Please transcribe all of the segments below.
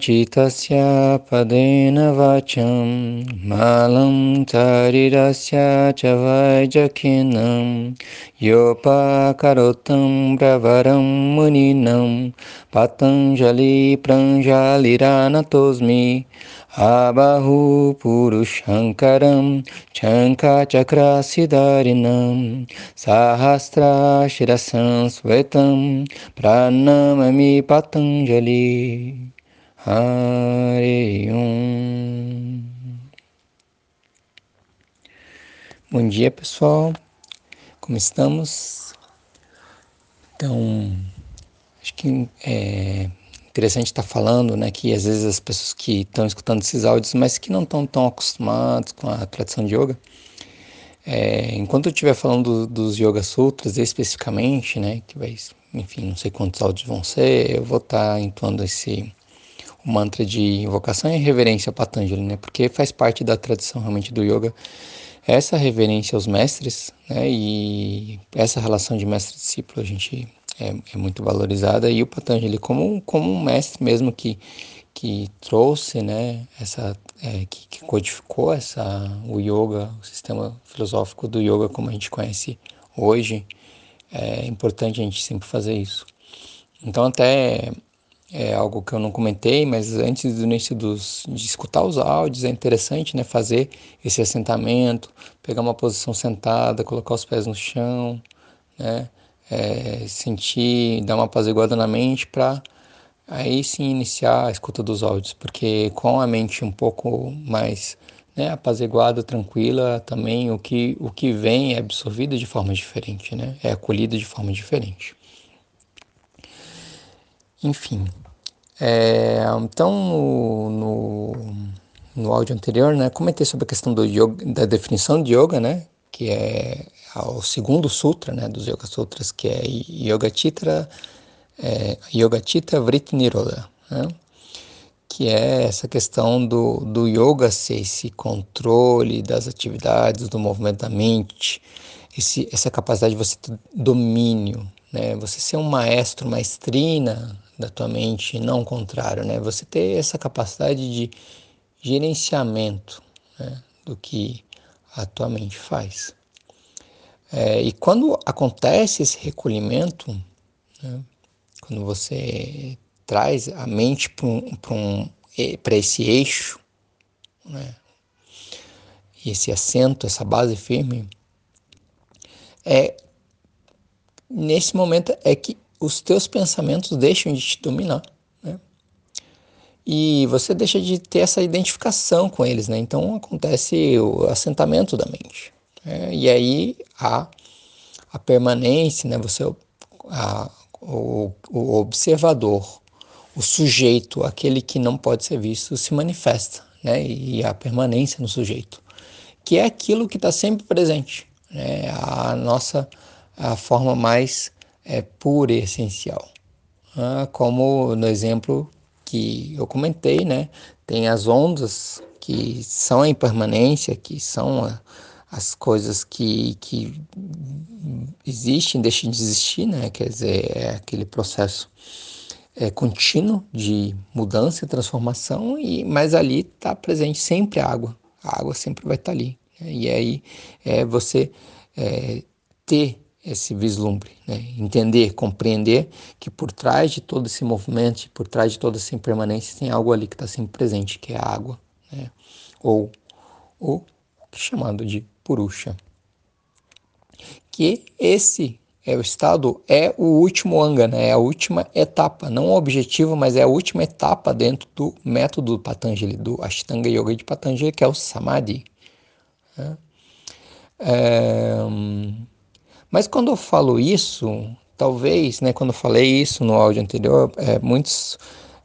Chitasya padena vacham malam tarirasya chavaijakinam yopa karotam bravaram muninam patanjali pranjaliranatosmi Abahu Purushankaram Chanka Chakrasidarinam Sahasra Shirasam Svetam Pranamami Patanjali Hare Om Bom dia pessoal, como estamos? Então, acho que é, interessante estar falando, né, que às vezes as pessoas que estão escutando esses áudios, mas que não estão tão acostumados com a tradição de yoga, é, enquanto eu estiver falando dos Yoga Sutras especificamente, né, que vai, enfim, não sei quantos áudios vão ser, eu vou estar tá entoando esse o mantra de invocação e reverência a Patanjali, né, porque faz parte da tradição realmente do yoga essa reverência aos mestres, né, e essa relação de mestre-discípulo a gente é, é, muito valorizada e o Patanjali como, como um mestre mesmo que, que trouxe, né, essa, é, que, que, codificou essa, o yoga, o sistema filosófico do yoga como a gente conhece hoje, é importante a gente sempre fazer isso. Então até é algo que eu não comentei, mas antes do início dos, de escutar os áudios, é interessante né, fazer esse assentamento, pegar uma posição sentada, colocar os pés no chão, né, é, sentir, dar uma apaziguada na mente para aí sim iniciar a escuta dos áudios, porque com a mente um pouco mais né, apaziguada, tranquila, também o que, o que vem é absorvido de forma diferente, né, é acolhido de forma diferente. Enfim, é, então no, no, no, áudio anterior, né, comentei sobre a questão do yoga, da definição de yoga, né, que é o segundo sutra, né, dos Yoga Sutras, que é Yoga Chitra, é, Yoga Chitra Vritti Niroda, né, que é essa questão do, do yoga ser esse controle das atividades, do movimento da mente, esse, essa capacidade de você ter domínio, né, você ser um maestro, maestrina da tua mente, não o contrário, né, você ter essa capacidade de gerenciamento né, do que a tua mente faz. É, e quando acontece esse recolhimento, né, quando você traz a mente para um, um, esse eixo, né, esse assento, essa base firme, é nesse momento é que os teus pensamentos deixam de te dominar? E você deixa de ter essa identificação com eles, né? Então acontece o assentamento da mente. É, e aí a, a permanência, né, você, a, o, o observador, o sujeito, aquele que não pode ser visto, se manifesta, né, e a permanência no sujeito, que é aquilo que está sempre presente, né, a nossa a forma mais é, pura e essencial. Ah, como no exemplo que eu comentei, né, tem as ondas que são a impermanência, que são a, as coisas que, que existem deixam de existir, né? Quer dizer, é aquele processo é, contínuo de mudança e transformação, e, mas ali está presente sempre a água. A água sempre vai estar tá ali. Né? E aí é você é, ter esse vislumbre, né? entender, compreender que por trás de todo esse movimento, por trás de toda essa impermanência, tem algo ali que está sempre presente, que é a água, né? ou o chamado de Purusha. Que esse é o estado, é o último anga, né? é a última etapa, não o objetivo, mas é a última etapa dentro do método do Patanjali, do Ashtanga Yoga de Patanjali, que é o Samadhi. Né? É, mas quando eu falo isso, talvez, né, quando eu falei isso no áudio anterior, é, muitos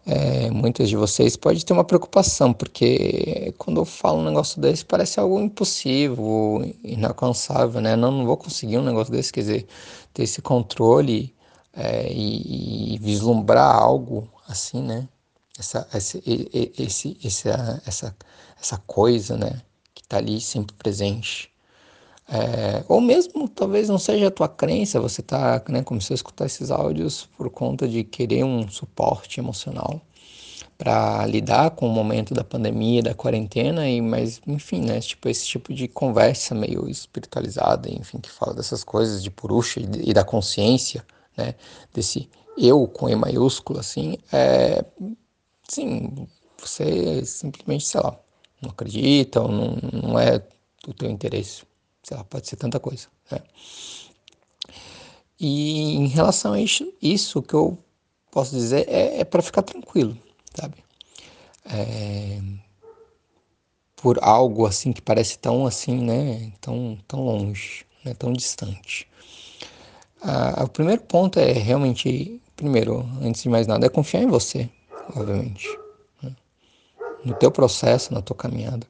é, muitas de vocês pode ter uma preocupação, porque quando eu falo um negócio desse parece algo impossível, inalcançável, né? Não, não vou conseguir um negócio desse, quer dizer, ter esse controle é, e, e, vislumbrar algo assim, né? Essa, esse, esse, esse, essa, essa coisa, né? Que está ali sempre presente. É, ou mesmo talvez não seja a tua crença, você tá, né, começou a escutar esses áudios por conta de querer um suporte emocional para lidar com o momento da pandemia, da quarentena, e mas enfim, né, tipo esse tipo de conversa meio espiritualizada, enfim, que fala dessas coisas de Purusha e, e da consciência, né, desse eu com E maiúsculo, assim, é, sim, você simplesmente, sei lá, não acredita ou não, não é do teu interesse, sei lá, pode ser tanta coisa, né. E em relação a isso, isso que eu posso dizer é, é para ficar tranquilo, sabe? É, por algo assim que parece tão assim, né? Tão, tão longe, né? tão distante. Ah, o primeiro ponto é realmente, primeiro, antes de mais nada, é confiar em você, obviamente, né? no teu processo, na tua caminhada.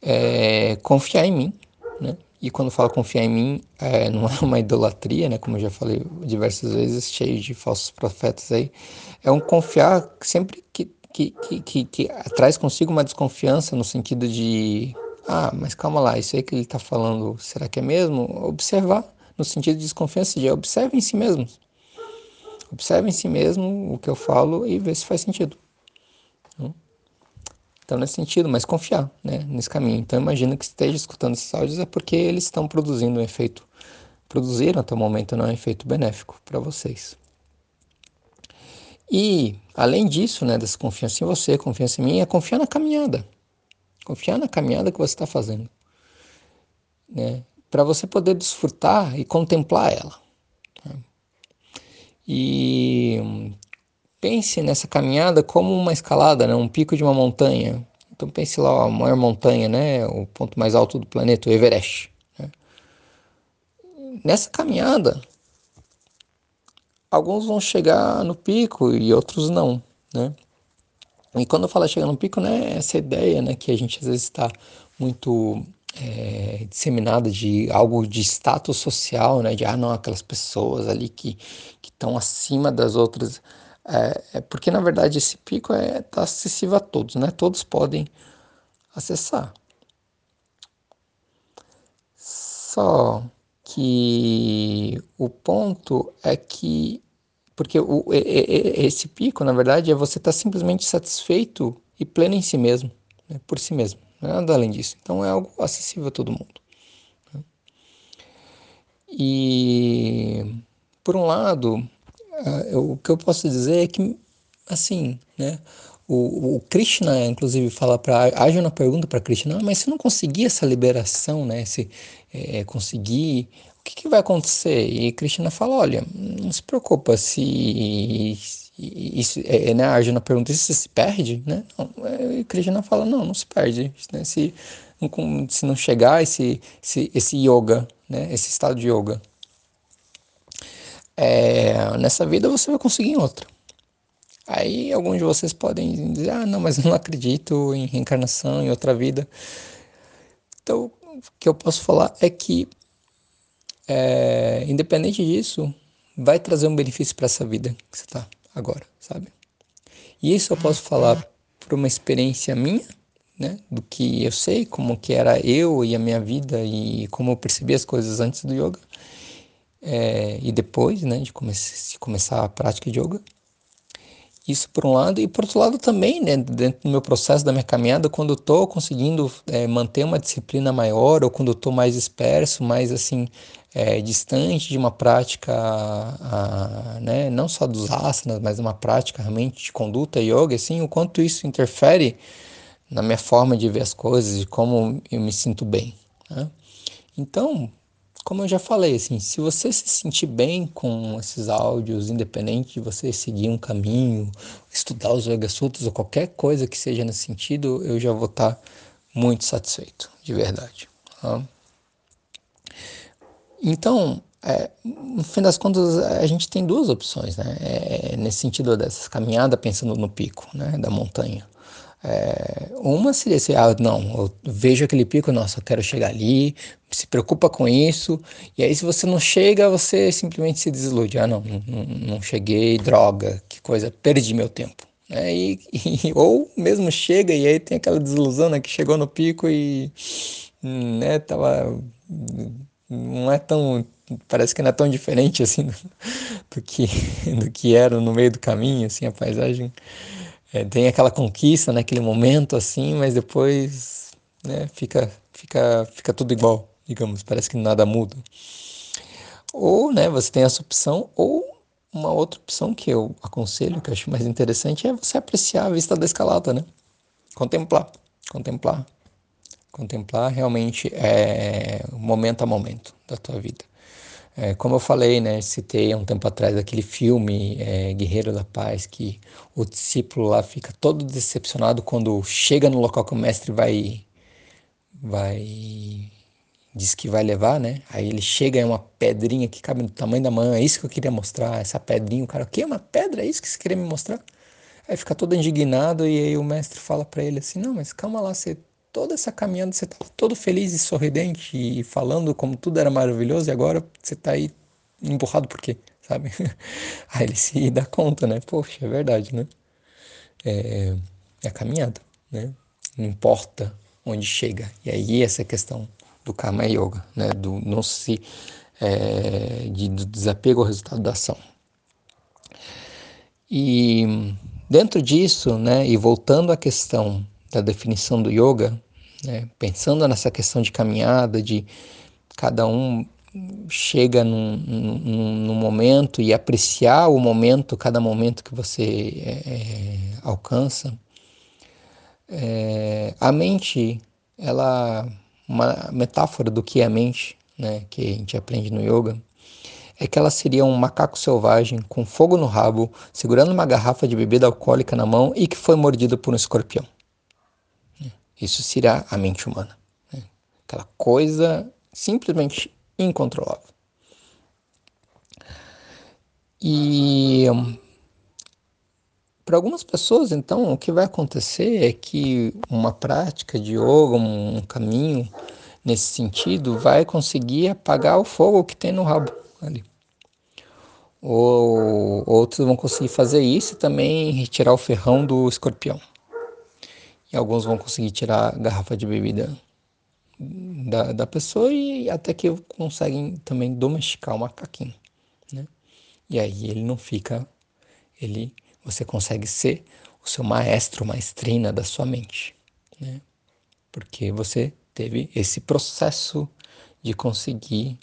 É, confiar em mim, né? E quando falo confiar em mim, é, não é uma idolatria, né? Como eu já falei diversas vezes, cheio de falsos profetas aí. É um confiar sempre que, que, que, que, que traz consigo uma desconfiança no sentido de ah, mas calma lá, isso aí que ele está falando, será que é mesmo? Observar no sentido de desconfiança de observe em si mesmo. Observe em si mesmo o que eu falo e vê se faz sentido. Então, nesse sentido, mas confiar né, nesse caminho. Então, imagina que esteja escutando esses áudios é porque eles estão produzindo um efeito, produziram até o momento não é um efeito benéfico para vocês. E, além disso, né, dessa confiança em você, confiança em mim, é confiar na caminhada. Confiar na caminhada que você está fazendo. Né, para você poder desfrutar e contemplar ela. Né. E pense nessa caminhada como uma escalada, né? um pico de uma montanha. Então pense lá a maior montanha, né? o ponto mais alto do planeta, o Everest. Né? Nessa caminhada, alguns vão chegar no pico e outros não, né? E quando eu falo chegar no pico, né, essa ideia, né, que a gente às vezes está muito é, disseminada de algo de status social, né, de ah não aquelas pessoas ali que que estão acima das outras é, é porque na verdade esse pico está é, tá acessível a todos, né? Todos podem acessar. Só que o ponto é que porque o, esse pico, na verdade, é você estar tá simplesmente satisfeito e pleno em si mesmo, né? por si mesmo, é nada além disso. Então é algo acessível a todo mundo. Né? E por um lado, Uh, o que eu posso dizer é que, assim, né? O, o Krishna, inclusive, fala para Arjuna pergunta para Krishna, ah, mas se não conseguir essa liberação, né? Se é, conseguir, o que, que, vai acontecer? E Krishna fala, olha, não se preocupa se isso, é, né? Arjuna pergunta se se perde, né? Não, e Krishna fala, não, não se perde, né? Se não, se não chegar esse, esse, esse yoga, né? Esse estado de yoga é, nessa vida você vai conseguir em outra. Aí alguns de vocês podem dizer, ah, não, mas eu não acredito em reencarnação, em outra vida. Então, o que eu posso falar é que, é, independente disso, vai trazer um benefício para essa vida que você está agora, sabe? E isso eu posso falar por uma experiência minha, né, do que eu sei, como que era eu e a minha vida e como eu percebi as coisas antes do yoga é, e depois né, de, come de começar a prática de yoga. Isso por um lado, e por outro lado também, né, dentro do meu processo, da minha caminhada, quando eu estou conseguindo é, manter uma disciplina maior, ou quando eu estou mais disperso, mais assim, é, distante de uma prática, a, né, não só dos asanas, mas uma prática realmente de conduta yoga, assim, o quanto isso interfere na minha forma de ver as coisas, de como eu me sinto bem. Né? Então, como eu já falei, assim, se você se sentir bem com esses áudios, independente de você seguir um caminho, estudar os Yoga Sutras ou qualquer coisa que seja nesse sentido, eu já vou estar muito satisfeito, de verdade. Tá? Então, é, no fim das contas, a gente tem duas opções, né? É, nesse sentido dessa caminhada, pensando no pico né, da montanha. É, uma seria assim, ah, não, eu vejo aquele pico, nossa, eu quero chegar ali, se preocupa com isso, e aí se você não chega, você simplesmente se desilude, ah, não, não, não cheguei, droga, que coisa, perdi meu tempo. É, e, e, ou mesmo chega e aí tem aquela desilusão, né, que chegou no pico e, né, tava não é tão parece que não é tão diferente assim do, do que do que era no meio do caminho assim a paisagem é, tem aquela conquista naquele momento assim mas depois né, fica fica fica tudo igual digamos parece que nada muda. Ou né você tem essa opção ou uma outra opção que eu aconselho que eu acho mais interessante é você apreciar a vista da escalada né? Contemplar contemplar. Contemplar realmente é momento a momento da tua vida. É, como eu falei, né, citei há um tempo atrás aquele filme é, Guerreiro da Paz, que o discípulo lá fica todo decepcionado quando chega no local que o mestre vai, vai diz que vai levar, né? Aí ele chega é uma pedrinha que cabe no tamanho da mão, é isso que eu queria mostrar, essa pedrinha, o cara, o que é uma pedra? É isso que você queria me mostrar? Aí fica todo indignado e aí o mestre fala para ele assim, não, mas calma lá, você toda essa caminhada você estava todo feliz e sorridente e falando como tudo era maravilhoso e agora você está aí empurrado por quê, sabe? Aí ele se dá conta, né? Poxa, é verdade, né? É, é a caminhada, né? Não importa onde chega. E aí essa questão do Karma Yoga, né? Do não se é, de, do desapego ao resultado da ação. E dentro disso, né? E voltando à questão da definição do yoga, né? pensando nessa questão de caminhada, de cada um chega num, num, num, momento e apreciar o momento, cada momento que você é, é, alcança. É, a mente, ela, uma metáfora do que é a mente, né, que a gente aprende no yoga, é que ela seria um macaco selvagem com fogo no rabo, segurando uma garrafa de bebida alcoólica na mão e que foi mordido por um escorpião. Isso será a mente humana. Né? Aquela coisa simplesmente incontrolável. E para algumas pessoas, então, o que vai acontecer é que uma prática de yoga, um caminho nesse sentido, vai conseguir apagar o fogo que tem no rabo ali. Ou outros vão conseguir fazer isso e também retirar o ferrão do escorpião. E alguns vão conseguir tirar a garrafa de bebida da, da pessoa e até que conseguem também domesticar o macaquinho, né? E aí ele não fica, ele, você consegue ser o seu maestro, maestrina da sua mente, né? Porque você teve esse processo de conseguir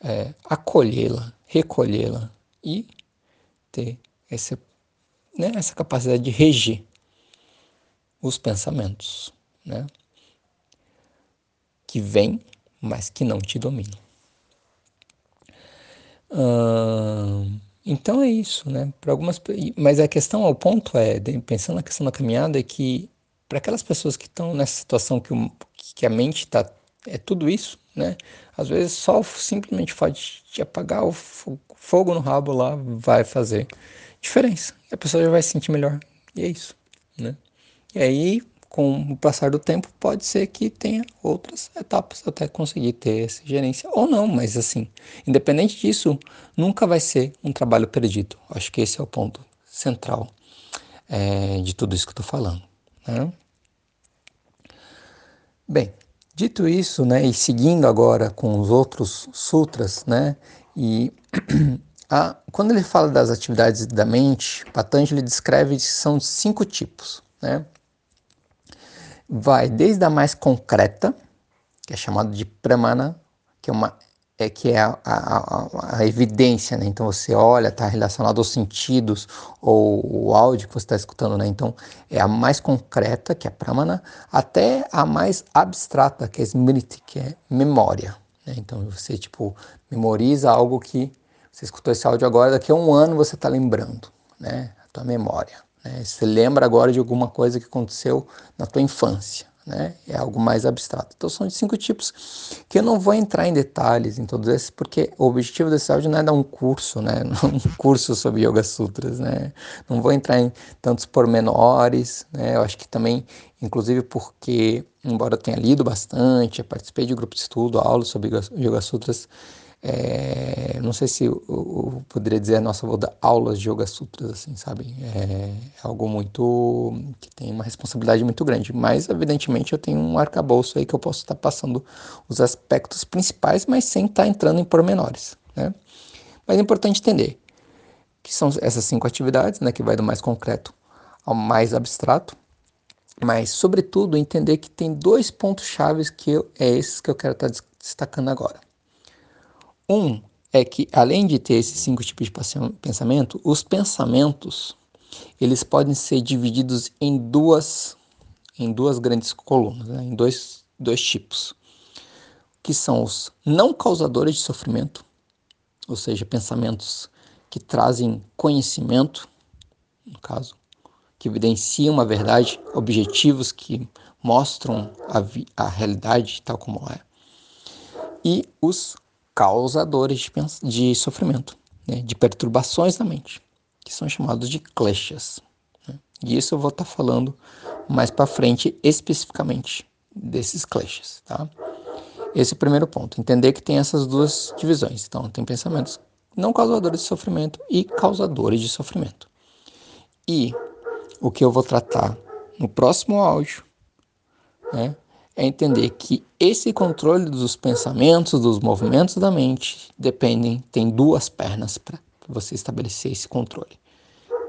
é, acolhê-la, recolhê-la e ter esse, né, essa capacidade de reger os pensamentos, né? Que vêm, mas que não te dominam. então é isso, né? Para algumas, mas a questão, o ponto é, pensando na questão da caminhada, é que para aquelas pessoas que estão nessa situação que, o, que a mente está é tudo isso, né? Às vezes só simplesmente pode te apagar o fogo no rabo lá vai fazer diferença. A pessoa já vai se sentir melhor. E é isso, né? E aí, com o passar do tempo, pode ser que tenha outras etapas até conseguir ter essa gerência ou não, mas assim, independente disso, nunca vai ser um trabalho perdido. Acho que esse é o ponto central é, de tudo isso que eu estou falando. Né? Bem, dito isso, né, e seguindo agora com os outros sutras, né, e a, quando ele fala das atividades da mente, Patanjali descreve que são cinco tipos, né? Vai desde a mais concreta, que é chamada de pramana, que é uma é que é a, a, a evidência, né? Então você olha, está relacionado aos sentidos ou o áudio que você está escutando, né? Então é a mais concreta, que é a pramana, até a mais abstrata, que é smriti, que é memória. Né? Então você tipo memoriza algo que você escutou esse áudio agora, daqui a um ano você está lembrando, né? A tua memória. Né? Você lembra agora de alguma coisa que aconteceu na tua infância. Né? É algo mais abstrato. Então são de cinco tipos que eu não vou entrar em detalhes em todos esses, porque o objetivo desse áudio não é dar um curso, né? um curso sobre Yoga Sutras, né? Não vou entrar em tantos pormenores, né? Eu acho que também, inclusive porque, embora eu tenha lido bastante, participei de grupo de estudo, aulas sobre Yoga Sutras, é, não sei se eu, eu, poderia dizer, nossa, vou dar aulas de Yoga Sutras, assim, sabe? É, é algo muito. que tem uma responsabilidade muito grande, mas evidentemente eu tenho um arcabouço aí que eu posso estar passando os aspectos principais, mas sem estar entrando em pormenores, né? Mas é importante entender que são essas cinco atividades, né, que vai do mais concreto ao mais abstrato, mas sobretudo entender que tem dois pontos chaves que eu, é esses que eu quero estar destacando agora. Um é que, além de ter esses cinco tipos de pensamento, os pensamentos eles podem ser divididos em duas, em duas grandes colunas, né? em dois, dois tipos, que são os não causadores de sofrimento, ou seja, pensamentos que trazem conhecimento, no caso, que evidenciam uma verdade, objetivos que mostram a, a realidade tal como é, e os causadores de, de sofrimento, né, de perturbações na mente, que são chamados de kleshas. Né? E isso eu vou estar tá falando mais para frente especificamente desses kleshas, tá? Esse é o primeiro ponto, entender que tem essas duas divisões. Então, tem pensamentos não causadores de sofrimento e causadores de sofrimento. E o que eu vou tratar no próximo áudio, né, é entender que esse controle dos pensamentos, dos movimentos da mente, dependem, tem duas pernas para você estabelecer esse controle.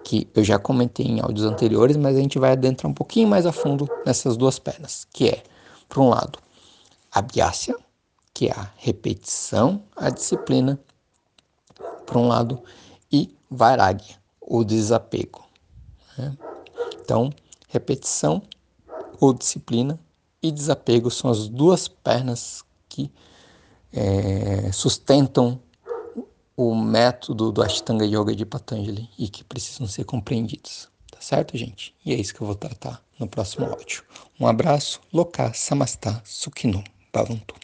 Que eu já comentei em áudios anteriores, mas a gente vai adentrar um pouquinho mais a fundo nessas duas pernas, que é, por um lado, a biácia, que é a repetição, a disciplina, por um lado, e vairagya, o desapego. Né? Então, repetição ou disciplina e desapego são as duas pernas que é, sustentam o método do Ashtanga Yoga de Patanjali e que precisam ser compreendidos. Tá certo, gente? E é isso que eu vou tratar no próximo áudio. Um abraço, Loka Samastha Sukhino Bhavantu.